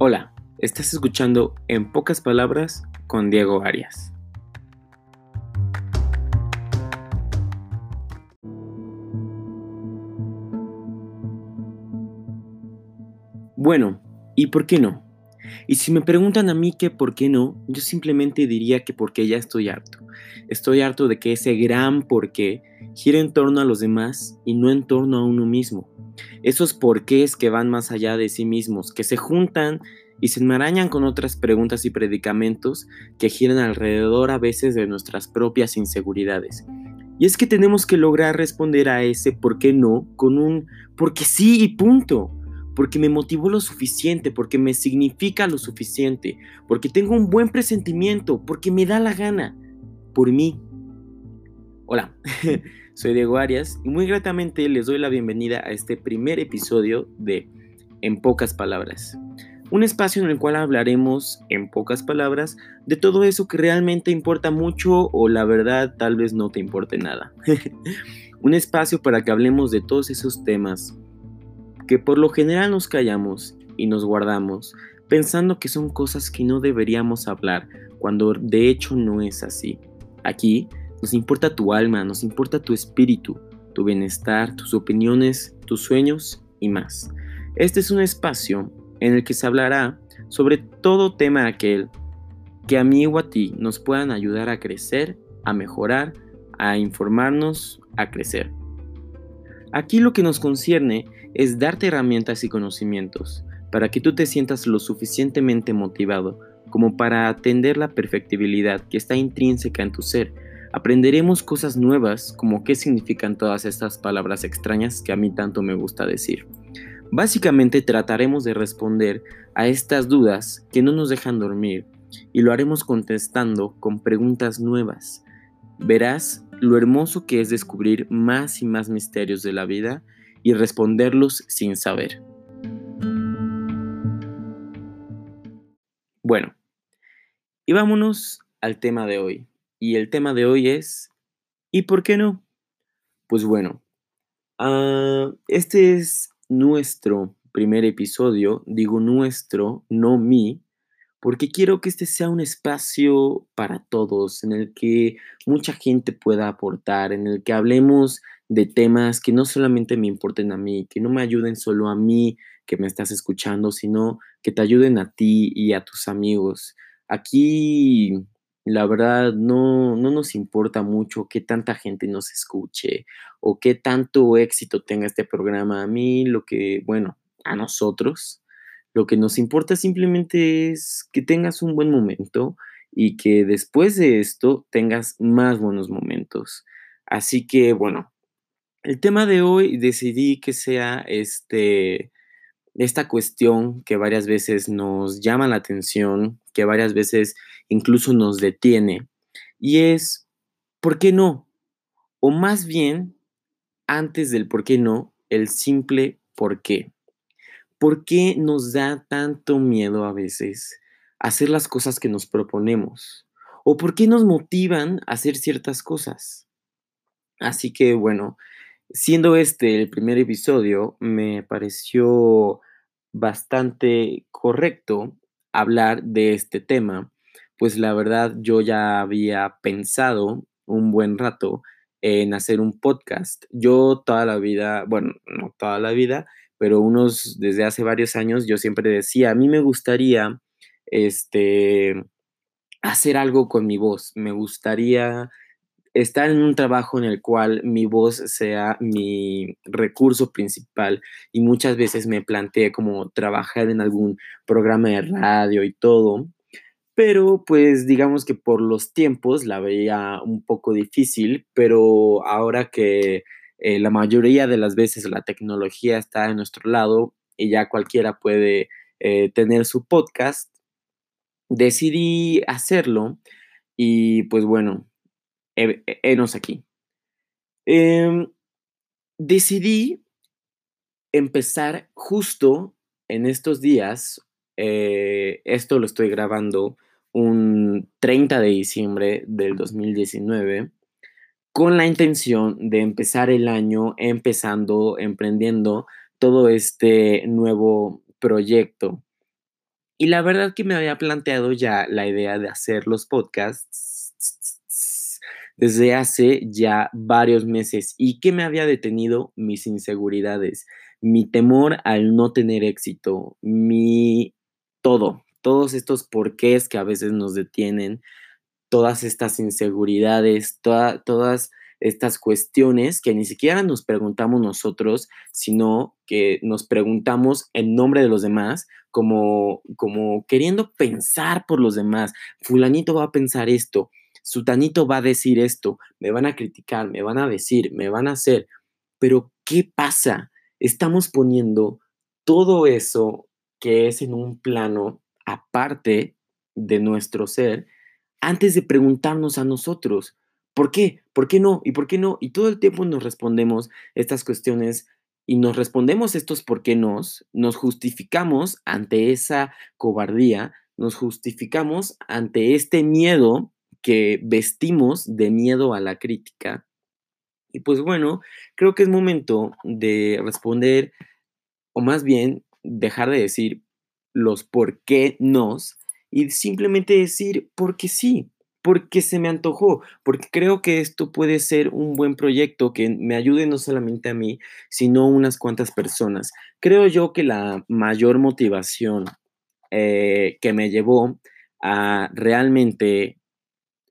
Hola, estás escuchando En pocas palabras con Diego Arias. Bueno, ¿y por qué no? Y si me preguntan a mí que por qué no, yo simplemente diría que porque ya estoy harto. Estoy harto de que ese gran por qué gire en torno a los demás y no en torno a uno mismo. Esos porqués que van más allá de sí mismos, que se juntan y se enmarañan con otras preguntas y predicamentos que giran alrededor a veces de nuestras propias inseguridades. Y es que tenemos que lograr responder a ese por qué no con un porque sí y punto porque me motivó lo suficiente, porque me significa lo suficiente, porque tengo un buen presentimiento, porque me da la gana, por mí. Hola, soy Diego Arias y muy gratamente les doy la bienvenida a este primer episodio de En pocas palabras. Un espacio en el cual hablaremos, en pocas palabras, de todo eso que realmente importa mucho o la verdad tal vez no te importe nada. un espacio para que hablemos de todos esos temas que por lo general nos callamos y nos guardamos, pensando que son cosas que no deberíamos hablar, cuando de hecho no es así. Aquí nos importa tu alma, nos importa tu espíritu, tu bienestar, tus opiniones, tus sueños y más. Este es un espacio en el que se hablará sobre todo tema aquel que a mí o a ti nos puedan ayudar a crecer, a mejorar, a informarnos, a crecer. Aquí lo que nos concierne es darte herramientas y conocimientos para que tú te sientas lo suficientemente motivado como para atender la perfectibilidad que está intrínseca en tu ser. Aprenderemos cosas nuevas como qué significan todas estas palabras extrañas que a mí tanto me gusta decir. Básicamente trataremos de responder a estas dudas que no nos dejan dormir y lo haremos contestando con preguntas nuevas. Verás lo hermoso que es descubrir más y más misterios de la vida y responderlos sin saber. Bueno, y vámonos al tema de hoy. Y el tema de hoy es, ¿y por qué no? Pues bueno, ah, este es nuestro primer episodio, digo nuestro, no mi, porque quiero que este sea un espacio para todos, en el que mucha gente pueda aportar, en el que hablemos de temas que no solamente me importen a mí, que no me ayuden solo a mí que me estás escuchando, sino que te ayuden a ti y a tus amigos. Aquí, la verdad, no, no nos importa mucho qué tanta gente nos escuche o qué tanto éxito tenga este programa. A mí, lo que, bueno, a nosotros, lo que nos importa simplemente es que tengas un buen momento y que después de esto tengas más buenos momentos. Así que bueno, el tema de hoy decidí que sea este esta cuestión que varias veces nos llama la atención, que varias veces incluso nos detiene, y es ¿por qué no? O más bien, antes del por qué no, el simple por qué. ¿Por qué nos da tanto miedo a veces hacer las cosas que nos proponemos? ¿O por qué nos motivan a hacer ciertas cosas? Así que bueno, siendo este el primer episodio, me pareció bastante correcto hablar de este tema, pues la verdad yo ya había pensado un buen rato en hacer un podcast. Yo toda la vida, bueno, no toda la vida, pero unos desde hace varios años yo siempre decía, a mí me gustaría este hacer algo con mi voz, me gustaría estar en un trabajo en el cual mi voz sea mi recurso principal y muchas veces me planteé como trabajar en algún programa de radio y todo, pero pues digamos que por los tiempos la veía un poco difícil, pero ahora que eh, la mayoría de las veces la tecnología está a nuestro lado y ya cualquiera puede eh, tener su podcast, decidí hacerlo y pues bueno, enos aquí. Em, decidí empezar justo en estos días, eh, esto lo estoy grabando un 30 de diciembre del 2019, con la intención de empezar el año empezando, emprendiendo todo este nuevo proyecto. Y la verdad que me había planteado ya la idea de hacer los podcasts desde hace ya varios meses. ¿Y qué me había detenido? Mis inseguridades, mi temor al no tener éxito, mi todo, todos estos porqués que a veces nos detienen, todas estas inseguridades, todas estas cuestiones que ni siquiera nos preguntamos nosotros, sino que nos preguntamos en nombre de los demás, como, como queriendo pensar por los demás. Fulanito va a pensar esto, Sutanito va a decir esto, me van a criticar, me van a decir, me van a hacer. Pero, ¿qué pasa? Estamos poniendo todo eso que es en un plano aparte de nuestro ser antes de preguntarnos a nosotros, ¿por qué? ¿Por qué no? ¿Y por qué no? Y todo el tiempo nos respondemos estas cuestiones y nos respondemos estos por qué nos, nos justificamos ante esa cobardía, nos justificamos ante este miedo que vestimos de miedo a la crítica. Y pues bueno, creo que es momento de responder, o más bien dejar de decir los por qué nos y simplemente decir porque sí, porque se me antojó, porque creo que esto puede ser un buen proyecto que me ayude no solamente a mí, sino a unas cuantas personas. Creo yo que la mayor motivación eh, que me llevó a realmente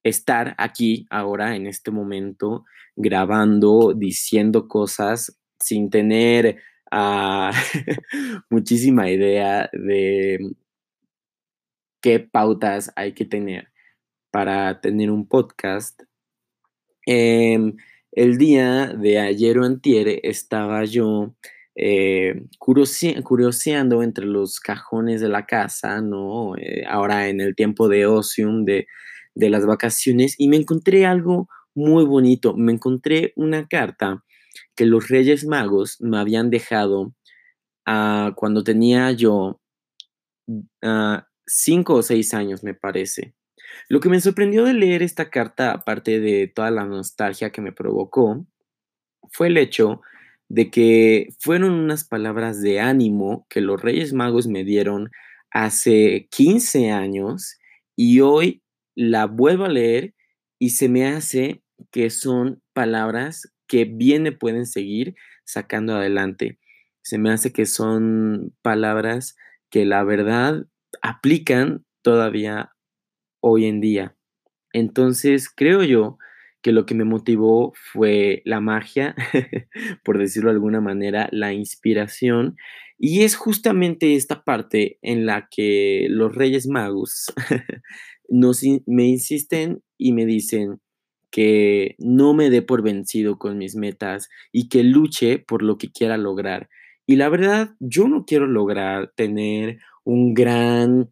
estar aquí ahora, en este momento, grabando, diciendo cosas sin tener ah, muchísima idea de qué pautas hay que tener para tener un podcast. Em, el día de ayer o antier estaba yo eh, curioseando entre los cajones de la casa, ¿no? Eh, ahora en el tiempo de ocium, de, de las vacaciones, y me encontré algo muy bonito. Me encontré una carta que los Reyes Magos me habían dejado ah, cuando tenía yo ah, cinco o seis años, me parece. Lo que me sorprendió de leer esta carta, aparte de toda la nostalgia que me provocó, fue el hecho de que fueron unas palabras de ánimo que los Reyes Magos me dieron hace 15 años y hoy la vuelvo a leer y se me hace que son palabras que bien me pueden seguir sacando adelante. Se me hace que son palabras que la verdad aplican todavía hoy en día. Entonces, creo yo que lo que me motivó fue la magia, por decirlo de alguna manera, la inspiración. Y es justamente esta parte en la que los Reyes Magos nos, me insisten y me dicen que no me dé por vencido con mis metas y que luche por lo que quiera lograr. Y la verdad, yo no quiero lograr tener un gran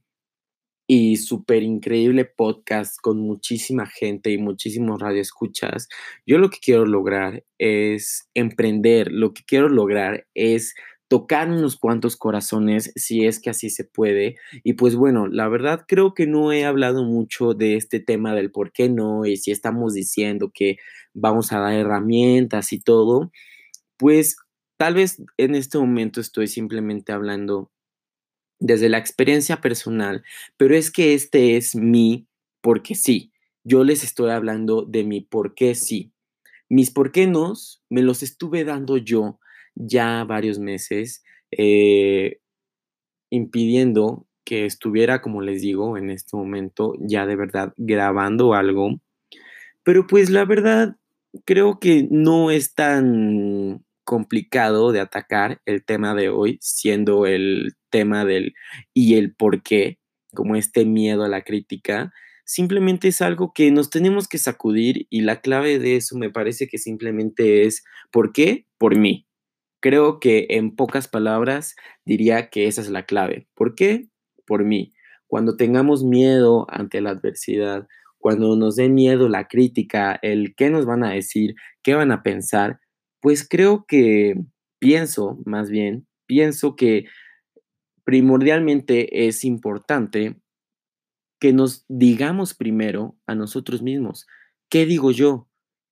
y súper increíble podcast con muchísima gente y muchísimos radioescuchas. Yo lo que quiero lograr es emprender, lo que quiero lograr es tocar unos cuantos corazones, si es que así se puede. Y pues bueno, la verdad creo que no he hablado mucho de este tema del por qué no y si estamos diciendo que vamos a dar herramientas y todo, pues tal vez en este momento estoy simplemente hablando desde la experiencia personal, pero es que este es mi porque sí. Yo les estoy hablando de mi por qué sí. Mis por qué no me los estuve dando yo ya varios meses, eh, impidiendo que estuviera, como les digo, en este momento ya de verdad grabando algo. Pero pues la verdad, creo que no es tan complicado de atacar el tema de hoy, siendo el tema del y el por qué, como este miedo a la crítica, simplemente es algo que nos tenemos que sacudir y la clave de eso me parece que simplemente es ¿por qué? Por mí. Creo que en pocas palabras diría que esa es la clave. ¿Por qué? Por mí. Cuando tengamos miedo ante la adversidad, cuando nos dé miedo la crítica, el qué nos van a decir, qué van a pensar, pues creo que pienso, más bien, pienso que primordialmente es importante que nos digamos primero a nosotros mismos, ¿qué digo yo?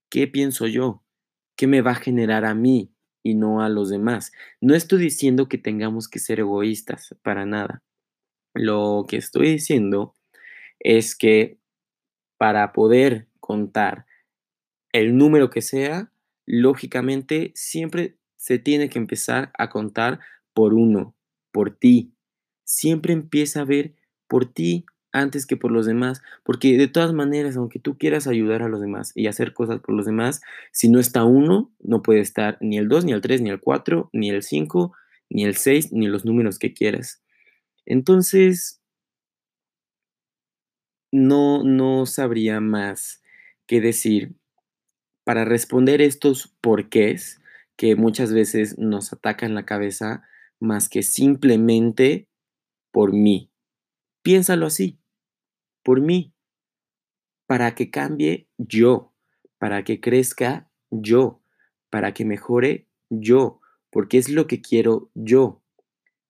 ¿Qué pienso yo? ¿Qué me va a generar a mí y no a los demás? No estoy diciendo que tengamos que ser egoístas, para nada. Lo que estoy diciendo es que para poder contar el número que sea, lógicamente siempre se tiene que empezar a contar por uno, por ti. Siempre empieza a ver por ti antes que por los demás, porque de todas maneras, aunque tú quieras ayudar a los demás y hacer cosas por los demás, si no está uno, no puede estar ni el 2, ni el 3, ni el 4, ni el 5, ni el 6, ni los números que quieras. Entonces, no, no sabría más que decir para responder estos porqués que muchas veces nos atacan la cabeza más que simplemente por mí. Piénsalo así, por mí, para que cambie yo, para que crezca yo, para que mejore yo, porque es lo que quiero yo.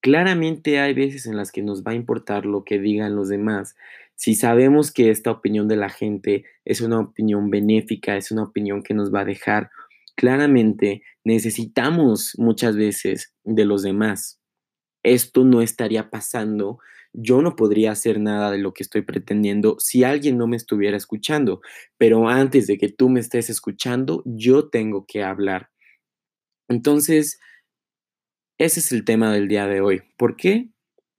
Claramente hay veces en las que nos va a importar lo que digan los demás. Si sabemos que esta opinión de la gente es una opinión benéfica, es una opinión que nos va a dejar, claramente necesitamos muchas veces de los demás. Esto no estaría pasando, yo no podría hacer nada de lo que estoy pretendiendo si alguien no me estuviera escuchando, pero antes de que tú me estés escuchando, yo tengo que hablar. Entonces, ese es el tema del día de hoy. ¿Por qué?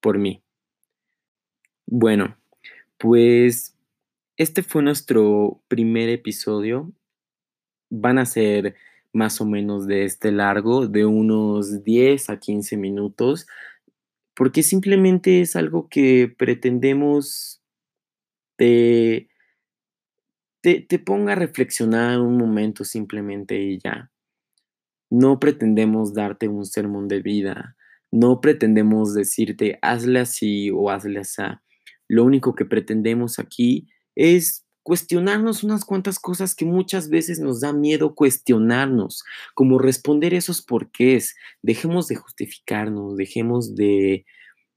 Por mí. Bueno, pues este fue nuestro primer episodio. Van a ser más o menos de este largo, de unos 10 a 15 minutos, porque simplemente es algo que pretendemos te, te, ponga a reflexionar un momento simplemente y ya. No pretendemos darte un sermón de vida, no pretendemos decirte hazle así o hazle así. Lo único que pretendemos aquí es cuestionarnos unas cuantas cosas que muchas veces nos da miedo cuestionarnos, como responder esos porqués. Dejemos de justificarnos, dejemos de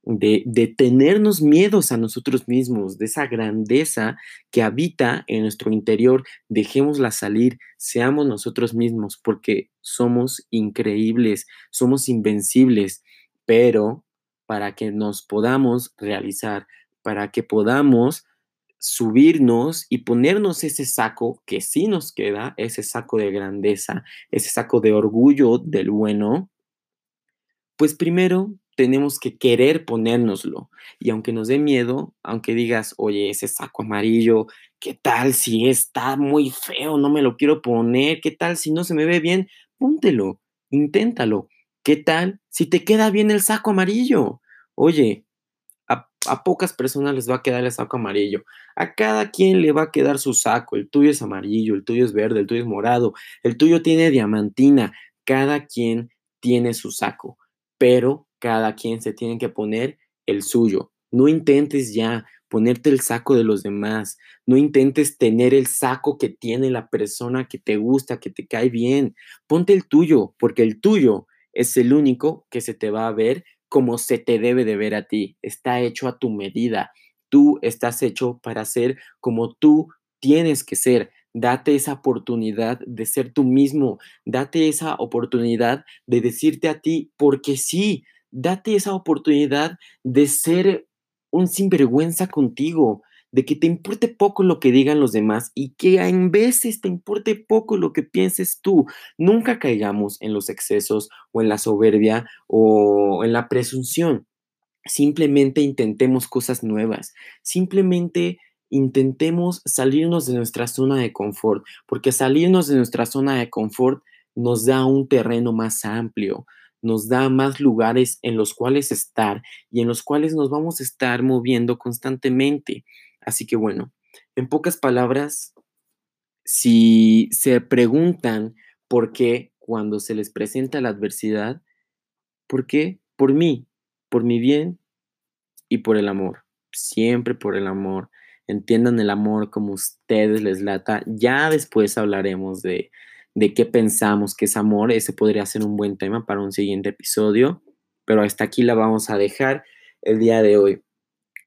de, de, tenernos miedos a nosotros mismos, de esa grandeza que habita en nuestro interior, dejémosla salir, seamos nosotros mismos, porque somos increíbles, somos invencibles, pero para que nos podamos realizar, para que podamos subirnos y ponernos ese saco que sí nos queda, ese saco de grandeza, ese saco de orgullo del bueno, pues primero tenemos que querer ponérnoslo. Y aunque nos dé miedo, aunque digas, oye, ese saco amarillo, ¿qué tal si está muy feo? No me lo quiero poner. ¿Qué tal si no se me ve bien? Póntelo, inténtalo. ¿Qué tal si te queda bien el saco amarillo? Oye, a, pocas personas les va a quedar el saco amarillo. A cada quien le va a quedar su saco. El tuyo es amarillo, el tuyo es verde, el tuyo es morado, el tuyo tiene diamantina. Cada quien tiene su saco. Pero cada quien se tiene que poner el suyo. No intentes ya ponerte el saco de los demás. No intentes tener el saco que tiene la persona que te gusta, que te cae bien. Ponte el tuyo, porque el tuyo es el único que se te va a ver como se te debe de ver a ti. Está hecho a tu medida. Tú estás hecho para ser como tú tienes que ser. Date esa oportunidad de ser tú mismo. Date esa oportunidad de decirte a ti, porque sí, date esa oportunidad de ser un sinvergüenza contigo, de que te importe poco lo que digan los demás y que en veces te importe poco lo que pienses tú. Nunca caigamos en los excesos o en la soberbia o en la presunción. Simplemente intentemos cosas nuevas. Simplemente intentemos salirnos de nuestra zona de confort, porque salirnos de nuestra zona de confort nos da un terreno más amplio, nos da más lugares en los cuales estar y en los cuales nos vamos a estar moviendo constantemente. Así que bueno, en pocas palabras, si se preguntan por qué cuando se les presenta la adversidad, ¿por qué? Por mí, por mi bien y por el amor, siempre por el amor. Entiendan el amor como ustedes les lata. Ya después hablaremos de, de qué pensamos que es amor. Ese podría ser un buen tema para un siguiente episodio, pero hasta aquí la vamos a dejar el día de hoy.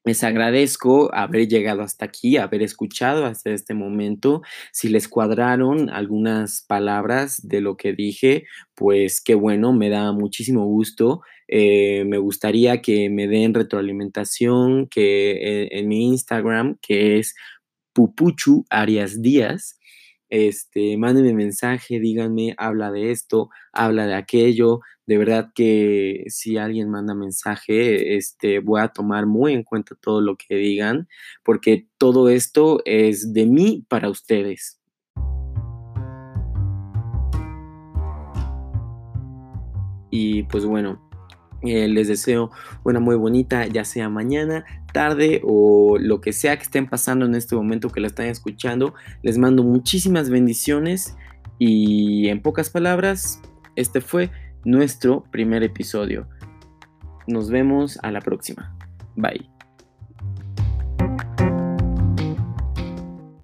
Les agradezco haber llegado hasta aquí, haber escuchado hasta este momento. Si les cuadraron algunas palabras de lo que dije, pues qué bueno, me da muchísimo gusto. Eh, me gustaría que me den retroalimentación que eh, en mi Instagram, que es Pupuchu Arias Díaz. Este, mándenme mensaje, díganme, habla de esto, habla de aquello. De verdad que si alguien manda mensaje, este, voy a tomar muy en cuenta todo lo que digan, porque todo esto es de mí para ustedes. Y pues bueno, eh, les deseo una muy bonita, ya sea mañana, tarde o lo que sea que estén pasando en este momento que la están escuchando. Les mando muchísimas bendiciones y en pocas palabras, este fue nuestro primer episodio. Nos vemos a la próxima. Bye.